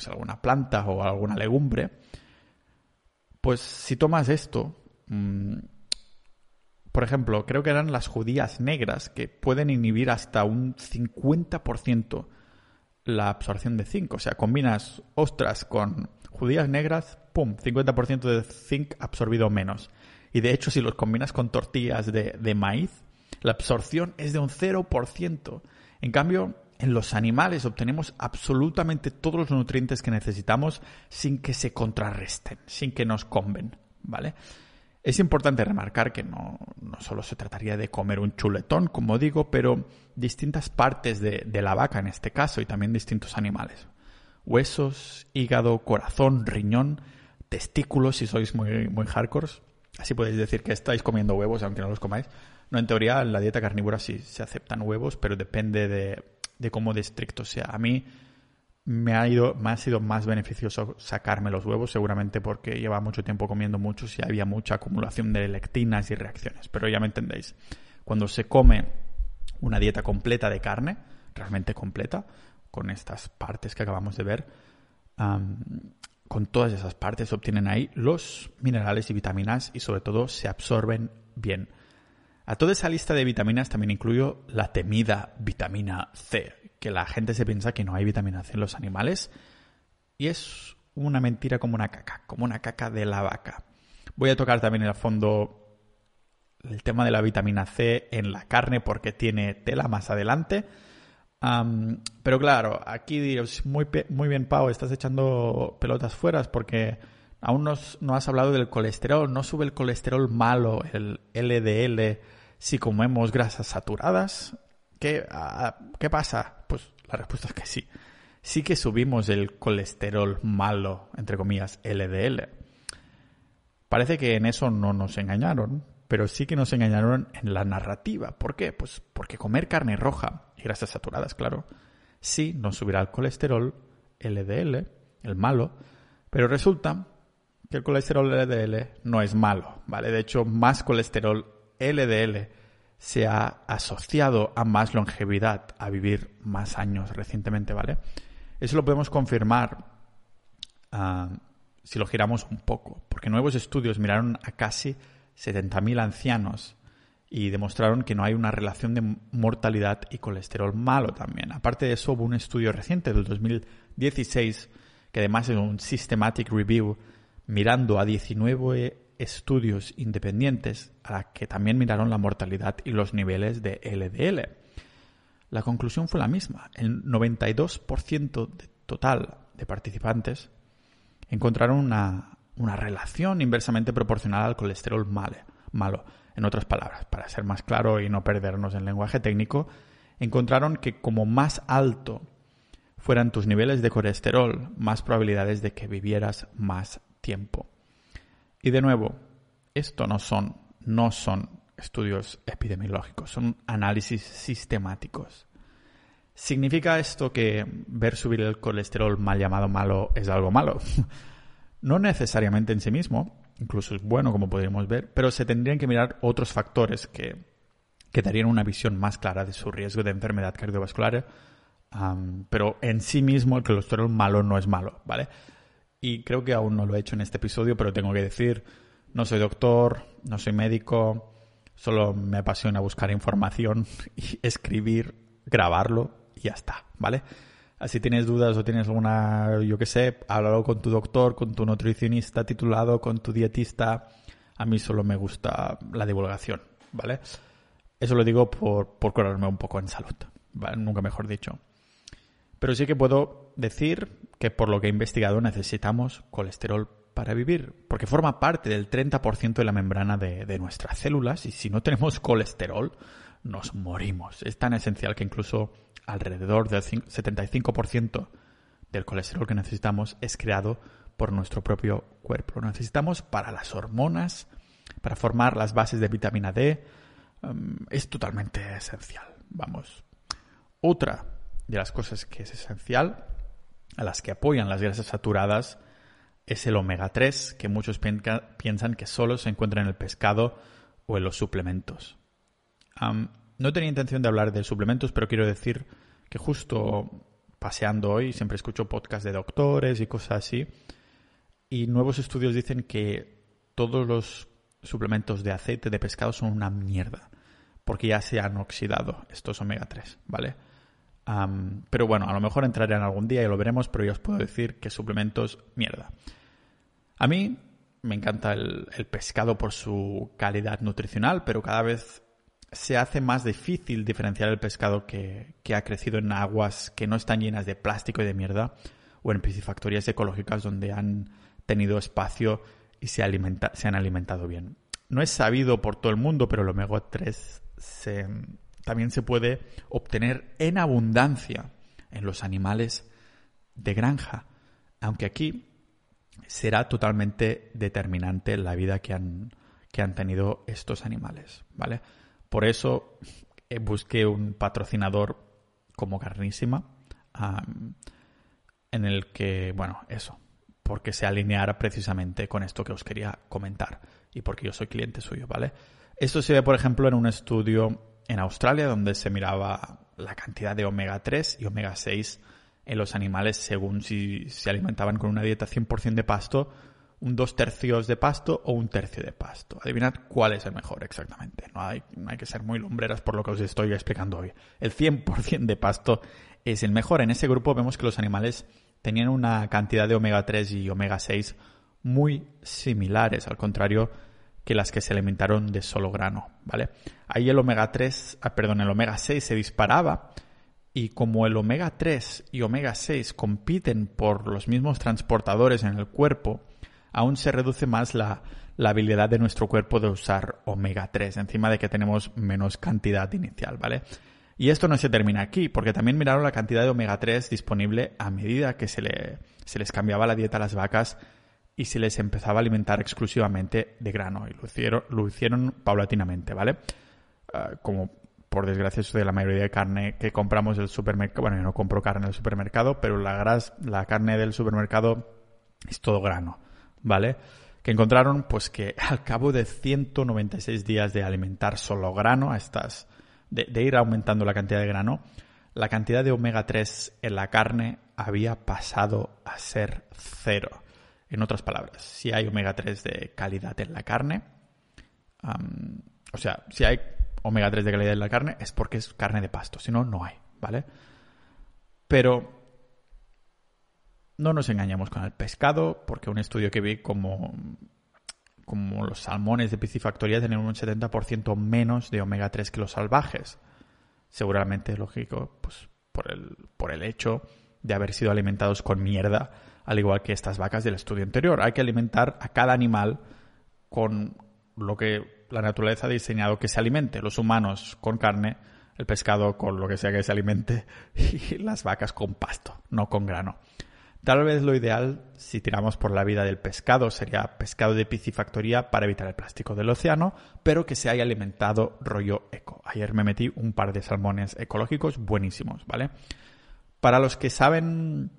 alguna planta o alguna legumbre, pues si tomas esto, mm, por ejemplo, creo que eran las judías negras que pueden inhibir hasta un 50% la absorción de zinc. O sea, combinas ostras con judías negras, ¡pum! 50% de zinc absorbido menos. Y de hecho, si los combinas con tortillas de, maíz, la absorción es de un 0%. En cambio, en los animales obtenemos absolutamente todos los nutrientes que necesitamos sin que se contrarresten, sin que nos conven, ¿vale? Es importante remarcar que no, solo se trataría de comer un chuletón, como digo, pero distintas partes de, la vaca en este caso y también distintos animales. Huesos, hígado, corazón, riñón, testículos, si sois muy, muy hardcore. Así podéis decir que estáis comiendo huevos, aunque no los comáis. No, en teoría en la dieta carnívora sí se aceptan huevos, pero depende de, de cómo de estricto sea. A mí me ha, ido, me ha sido más beneficioso sacarme los huevos, seguramente porque lleva mucho tiempo comiendo muchos y había mucha acumulación de lectinas y reacciones. Pero ya me entendéis. Cuando se come una dieta completa de carne, realmente completa, con estas partes que acabamos de ver, con todas esas partes obtienen ahí los minerales y vitaminas y sobre todo se absorben bien. A toda esa lista de vitaminas también incluyo la temida vitamina C, que la gente se piensa que no hay vitamina C en los animales y es una mentira como una caca, como una caca de la vaca. Voy a tocar también en el fondo el tema de la vitamina C en la carne porque tiene tela más adelante. Pero claro, aquí dios muy, muy bien, Pau, estás echando pelotas fuera porque aún no, no has hablado del colesterol. No sube el colesterol malo, el LDL si comemos grasas saturadas, ¿qué, ¿qué pasa? Pues la respuesta es que sí. Sí que subimos el colesterol malo, entre comillas, LDL. Parece que en eso no nos engañaron, pero sí que nos engañaron en la narrativa. ¿Por qué? Pues porque comer carne roja y grasas saturadas, claro, sí nos subirá el colesterol LDL, el malo, pero resulta que el colesterol LDL no es malo, ¿vale? De hecho, más colesterol LDL se ha asociado a más longevidad, a vivir más años recientemente, ¿vale? Eso lo podemos confirmar uh, si lo giramos un poco, porque nuevos estudios miraron a casi 70.000 ancianos y demostraron que no hay una relación de mortalidad y colesterol malo también. Aparte de eso, hubo un estudio reciente del 2016 que además es un systematic review mirando a 19 estudios independientes a la que también miraron la mortalidad y los niveles de LDL. La conclusión fue la misma. El 92% de total de participantes encontraron una, una, relación inversamente proporcional al colesterol malo. En otras palabras, para ser más claro y no perdernos en lenguaje técnico, encontraron que como más alto fueran tus niveles de colesterol, más probabilidades de que vivieras más tiempo. Y de nuevo, esto no son, no son estudios epidemiológicos, son análisis sistemáticos. ¿Significa esto que ver subir el colesterol mal llamado malo es algo malo? [LAUGHS] no necesariamente en sí mismo, incluso es bueno como podríamos ver, pero se tendrían que mirar otros factores que, que darían una visión más clara de su riesgo de enfermedad cardiovascular, pero en sí mismo el colesterol malo no es malo, ¿vale? Y creo que aún no lo he hecho en este episodio, pero tengo que decir, no soy doctor, no soy médico, solo me apasiona buscar información [LAUGHS] y escribir, grabarlo y ya está, ¿vale? Si tienes dudas o tienes alguna, yo qué sé, háblalo con tu doctor, con tu nutricionista titulado, con tu dietista. A mí solo me gusta la divulgación, ¿vale? Eso lo digo por, por curarme un poco en salud, ¿vale? Nunca mejor dicho. Pero sí que puedo decir que por lo que he investigado necesitamos colesterol para vivir, porque forma parte del 30% de la membrana de, de, nuestras células y si no tenemos colesterol nos morimos. Es tan esencial que incluso alrededor del 75% del colesterol que necesitamos es creado por nuestro propio cuerpo. Lo necesitamos para las hormonas, para formar las bases de vitamina D. Um, es totalmente esencial. Vamos. Otra de las cosas que es esencial, a las que apoyan las grasas saturadas, es el omega 3, que muchos piensan que solo se encuentra en el pescado o en los suplementos. No tenía intención de hablar de suplementos, pero quiero decir que justo paseando hoy siempre escucho podcasts de doctores y cosas así, y nuevos estudios dicen que todos los suplementos de aceite de pescado son una mierda, porque ya se han oxidado estos omega 3, ¿vale? pero bueno, a lo mejor entrarán algún día y lo veremos, pero ya os puedo decir que suplementos, mierda. A mí me encanta el, pescado por su calidad nutricional, pero cada vez se hace más difícil diferenciar el pescado que, ha crecido en aguas que no están llenas de plástico y de mierda o en piscifactorías ecológicas donde han tenido espacio y se, han alimentado bien. No es sabido por todo el mundo, pero el omega 3 se, también se puede obtener en abundancia en los animales de granja, aunque aquí será totalmente determinante la vida que han, que han tenido estos animales, ¿vale? Por eso eh, busqué un patrocinador como Carnísima, en el que, bueno, eso, porque se alineara precisamente con esto que os quería comentar y porque yo soy cliente suyo, ¿vale? Esto se ve, por ejemplo, en un estudio en Australia, donde se miraba la cantidad de omega 3 y omega 6 en los animales según si se alimentaban con una dieta 100% de pasto, un dos tercios de pasto o un tercio de pasto. Adivinad cuál es el mejor exactamente. No hay, que ser muy lumbreras por lo que os estoy explicando hoy. El 100% de pasto es el mejor. En ese grupo vemos que los animales tenían una cantidad de omega 3 y omega 6 muy similares, al contrario que las que se alimentaron de solo grano, ¿vale? Ahí el omega 3, ah, perdón, el omega 6 se disparaba y como el omega 3 y omega 6 compiten por los mismos transportadores en el cuerpo, aún se reduce más la, la habilidad de nuestro cuerpo de usar omega 3, encima de que tenemos menos cantidad inicial, ¿vale? Y esto no se termina aquí, porque también miraron la cantidad de omega 3 disponible a medida que se, le, se les cambiaba la dieta a las vacas y se les empezaba a alimentar exclusivamente de grano. Y lo hicieron, lo hicieron paulatinamente, ¿vale? Ah, como por desgracia eso de la mayoría de carne que compramos del supermercado, bueno, yo no compro carne del supermercado, pero la, gras, la carne del supermercado es todo grano, ¿vale? Que encontraron pues que [LAUGHS] al cabo de 196 días de alimentar solo grano, a estas, de, de ir aumentando la cantidad de grano, la cantidad de omega 3 en la carne había pasado a ser cero. En otras palabras, si hay omega 3 de calidad en la carne, o sea, si hay omega 3 de calidad en la carne es porque es carne de pasto, si no, no hay, ¿vale? Pero no nos engañemos con el pescado, porque un estudio que vi como, como los salmones de piscifactoría tienen un 70% menos de omega 3 que los salvajes. Seguramente lógico, pues por el, por el hecho de haber sido alimentados con mierda al igual que estas vacas del estudio anterior. Hay que alimentar a cada animal con lo que la naturaleza ha diseñado que se alimente. Los humanos con carne, el pescado con lo que sea que se alimente [LAUGHS] y las vacas con pasto, no con grano. Tal vez lo ideal, si tiramos por la vida del pescado, sería pescado de piscifactoría para evitar el plástico del océano, pero que se haya alimentado rollo eco. Ayer me metí un par de salmones ecológicos buenísimos, ¿vale? Para los que saben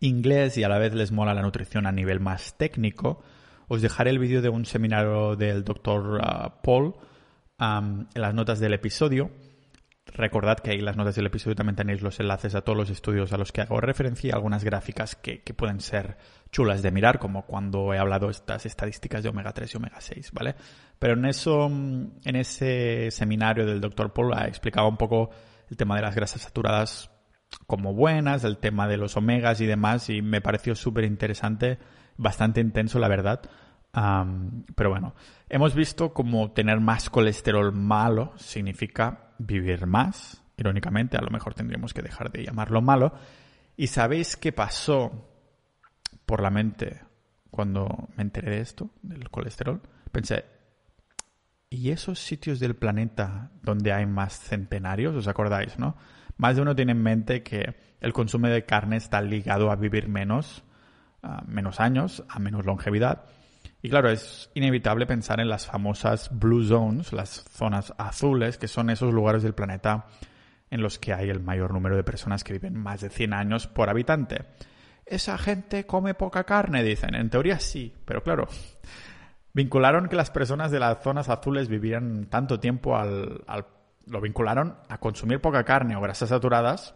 inglés y a la vez les mola la nutrición a nivel más técnico, os dejaré el vídeo de un seminario del doctor ah, Paul en las notas del episodio Recordad que ahí las notas del episodio también tenéis los enlaces a todos los estudios a los que hago referencia algunas gráficas que, pueden ser chulas de mirar, como cuando he hablado estas estadísticas de omega 3 y omega 6, ¿vale? Pero en eso, en ese seminario del Dr. Paul explicaba un poco el tema de las grasas saturadas como buenas, el tema de los omegas y demás, y me pareció súper interesante, bastante intenso, la verdad. pero bueno, hemos visto como tener más colesterol malo significa vivir más. Irónicamente, a lo mejor tendríamos que dejar de llamarlo malo. ¿Y sabéis qué pasó por la mente cuando me enteré de esto, del colesterol? Pensé, ¿y esos sitios del planeta donde hay más centenarios? ¿Os acordáis, no? Más de uno tiene en mente que el consumo de carne está ligado a vivir menos, a menos años, a menos longevidad. Y claro, es inevitable pensar en las famosas blue zones, las zonas azules, que son esos lugares del planeta en los que hay el mayor número de personas que viven más de 100 años por habitante. Esa gente come poca carne, dicen. En teoría sí, pero claro, vincularon que las personas de las zonas azules vivían tanto tiempo al, al lo vincularon a consumir poca carne o grasas saturadas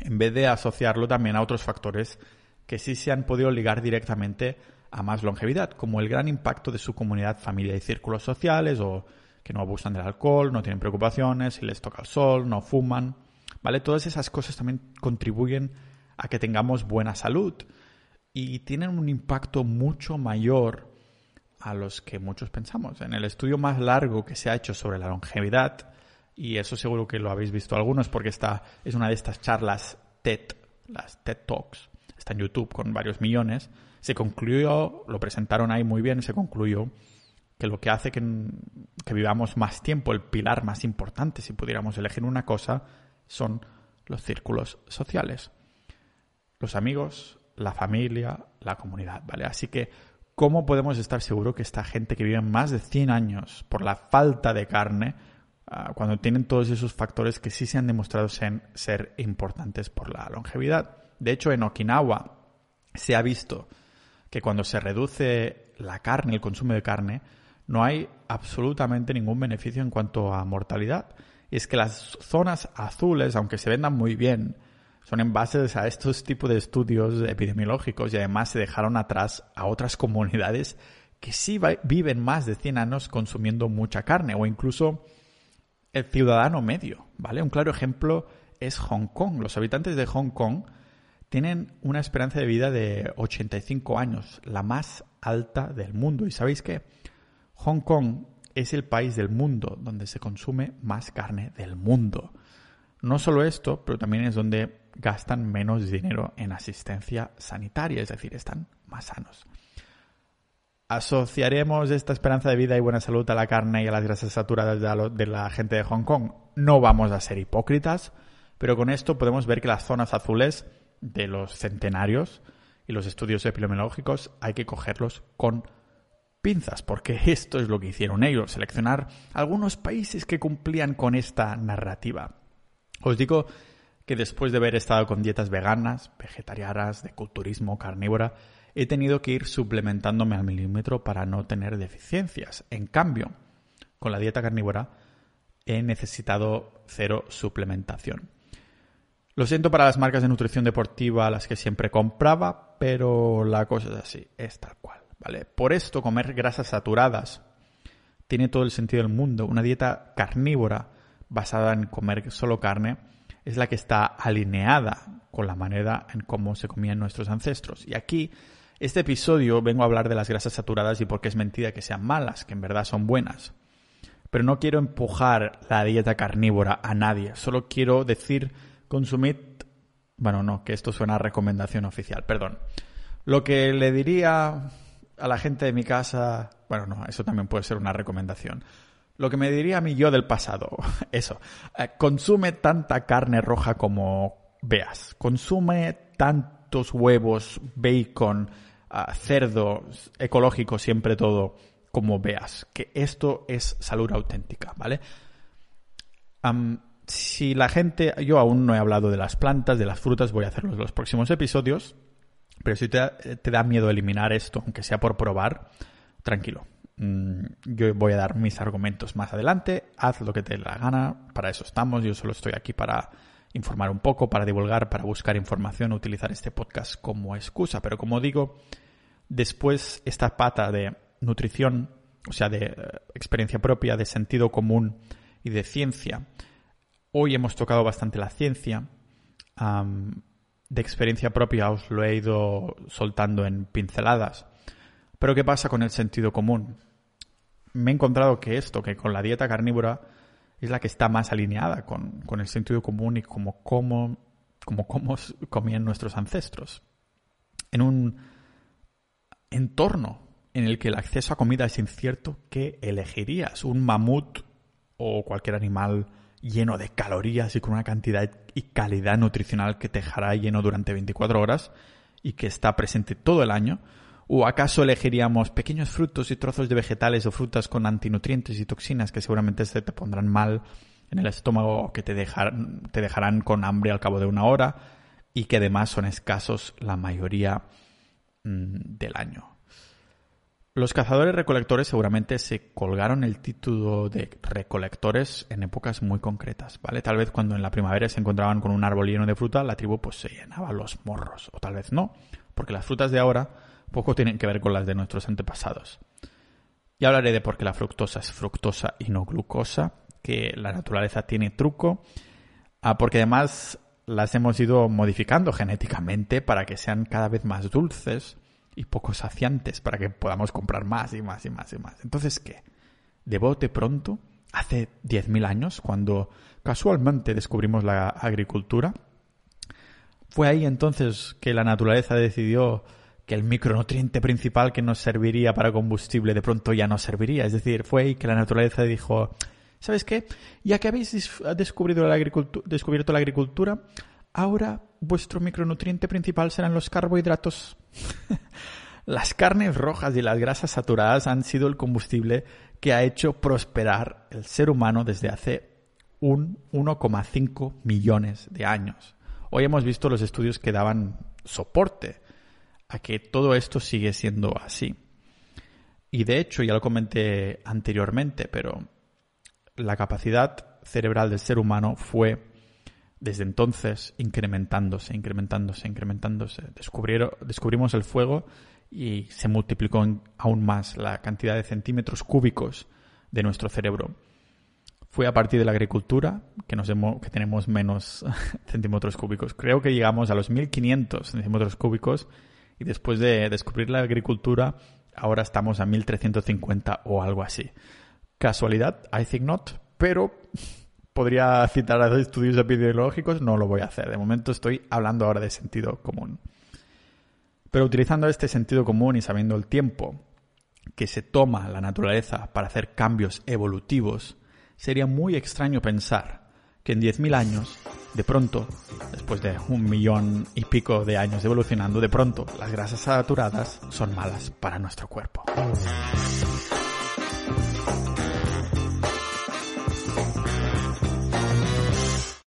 en vez de asociarlo también a otros factores que sí se han podido ligar directamente a más longevidad, como el gran impacto de su comunidad, familia y círculos sociales, o que no abusan del alcohol, no tienen preocupaciones, si les toca el sol, no fuman, ¿vale? Todas esas cosas también contribuyen a que tengamos buena salud y tienen un impacto mucho mayor a los que muchos pensamos. En el estudio más largo que se ha hecho sobre la longevidad, y eso seguro que lo habéis visto algunos porque esta es una de estas charlas TED, las TED Talks, está en YouTube con varios millones, se concluyó, lo presentaron ahí muy bien, se concluyó que lo que hace que, vivamos más tiempo, el pilar más importante, si pudiéramos elegir una cosa, son los círculos sociales. Los amigos, la familia, la comunidad, ¿vale? Así que, ¿cómo podemos estar seguros que esta gente que vive más de 100 años por la falta de carne, ah, cuando tienen todos esos factores que sí se han demostrado ser importantes por la longevidad? De hecho, en Okinawa se ha visto que cuando se reduce la carne, el consumo de carne, no hay absolutamente ningún beneficio en cuanto a mortalidad. Y es que las zonas azules, aunque se vendan muy bien, son en base a estos tipos de estudios epidemiológicos y además se dejaron atrás a otras comunidades que sí viven más de 100 años consumiendo mucha carne o incluso el ciudadano medio, ¿vale? Un claro ejemplo es Hong Kong. Los habitantes de Hong Kong tienen una esperanza de vida de 85 años, la más alta del mundo. ¿Y sabéis qué? Hong Kong es el país del mundo donde se consume más carne del mundo. No solo esto, pero también es donde gastan menos dinero en asistencia sanitaria, es decir, están más sanos. ¿Asociaremos esta esperanza de vida y buena salud a la carne y a las grasas saturadas de la, gente de Hong Kong? No vamos a ser hipócritas, pero con esto podemos ver que las zonas azules de los centenarios y los estudios epidemiológicos hay que cogerlos con pinzas, porque [LAUGHS] esto es lo que hicieron ellos, seleccionar algunos países que cumplían con esta narrativa. Os digo que después de haber estado con dietas veganas, vegetarianas, de culturismo, carnívora, he tenido que ir suplementándome al milímetro para no tener deficiencias. En cambio, con la dieta carnívora he necesitado cero suplementación. Lo siento para las marcas de nutrición deportiva a las que siempre compraba, pero la cosa es así, es tal cual, ¿vale? Por esto comer grasas saturadas tiene todo el sentido del mundo. Una dieta carnívora basada en comer solo carne es la que está alineada con la manera en cómo se comían nuestros ancestros. Y aquí, este episodio, vengo a hablar de las grasas saturadas y por qué es mentira que sean malas, que en verdad son buenas. Pero no quiero empujar la dieta carnívora a nadie, solo quiero decir consumid, bueno, no, que esto suena a recomendación oficial, perdón. Lo que le diría a la gente de mi casa, bueno, no, eso también puede ser una recomendación. Lo que me diría a mí yo del pasado, [LAUGHS] eso, eh, consume tanta carne roja como veas, consume tantos huevos, bacon, ah, cerdo, ecológico, siempre todo, como veas, que esto es salud auténtica, ¿vale? Si la gente, yo aún no he hablado de las plantas, de las frutas, voy a hacerlo en los próximos episodios, pero si te, te da miedo eliminar esto, aunque sea por probar, tranquilo, Mm, yo voy a dar mis argumentos más adelante, haz lo que te dé la gana, para eso estamos, yo solo estoy aquí para informar un poco, para divulgar, para buscar información, utilizar este podcast como excusa, pero como digo, después esta pata de nutrición, o sea, de eh, experiencia propia, de sentido común y de ciencia, hoy hemos tocado bastante la ciencia, de experiencia propia os lo he ido soltando en pinceladas, pero ¿qué pasa con el sentido común? me he encontrado que esto, que con la dieta carnívora, es la que está más alineada con, el sentido común y como cómo, como cómo comían nuestros ancestros. En un entorno en el que el acceso a comida es incierto, ¿qué elegirías? ¿Un mamut o cualquier animal lleno de calorías y con una cantidad y calidad nutricional que te dejará lleno durante 24 horas y que está presente todo el año? ¿O acaso elegiríamos pequeños frutos y trozos de vegetales o frutas con antinutrientes y toxinas que seguramente se te pondrán mal en el estómago o que te, te dejarán con hambre al cabo de una hora y que además son escasos la mayoría mm, del año? Los cazadores recolectores seguramente se colgaron el título de recolectores en épocas muy concretas, ¿vale? Tal vez cuando en la primavera se encontraban con un árbol lleno de fruta, la tribu pues se llenaba los morros, o tal vez no, porque las frutas de ahora poco tienen que ver con las de nuestros antepasados. Y hablaré de por qué la fructosa es fructosa y no glucosa, que la naturaleza tiene truco, ah, porque además las hemos ido modificando genéticamente para que sean cada vez más dulces y poco saciantes, para que podamos comprar más y más y más y más. Entonces, ¿qué? De bote pronto, hace 10.000 años, cuando casualmente descubrimos la agricultura, fue ahí entonces que la naturaleza decidió que el micronutriente principal que nos serviría para combustible de pronto ya no serviría. Es decir, fue ahí que la naturaleza dijo, ¿sabes qué? Ya que habéis descubierto la, descubierto la agricultura, ahora vuestro micronutriente principal serán los carbohidratos. [LAUGHS] las carnes rojas y las grasas saturadas han sido el combustible que ha hecho prosperar el ser humano desde hace un 1,5 millones de años. Hoy hemos visto los estudios que daban soporte a que todo esto sigue siendo así. Y de hecho, ya lo comenté anteriormente, pero la capacidad cerebral del ser humano fue desde entonces incrementándose, incrementándose, incrementándose. descubrimos el fuego y se multiplicó aún más la cantidad de centímetros cúbicos de nuestro cerebro. Fue a partir de la agricultura que, nos que tenemos menos [LAUGHS] centímetros cúbicos. Creo que llegamos a los 1500 centímetros cúbicos y después de descubrir la agricultura, ahora estamos a 1350 o algo así. Casualidad, I think not, pero podría citar a estudios epidemiológicos, no lo voy a hacer. De momento estoy hablando ahora de sentido común. Pero utilizando este sentido común y sabiendo el tiempo que se toma la naturaleza para hacer cambios evolutivos, sería muy extraño pensar que en 10.000 años de pronto, después de un millón y pico de años evolucionando, de pronto las grasas saturadas son malas para nuestro cuerpo.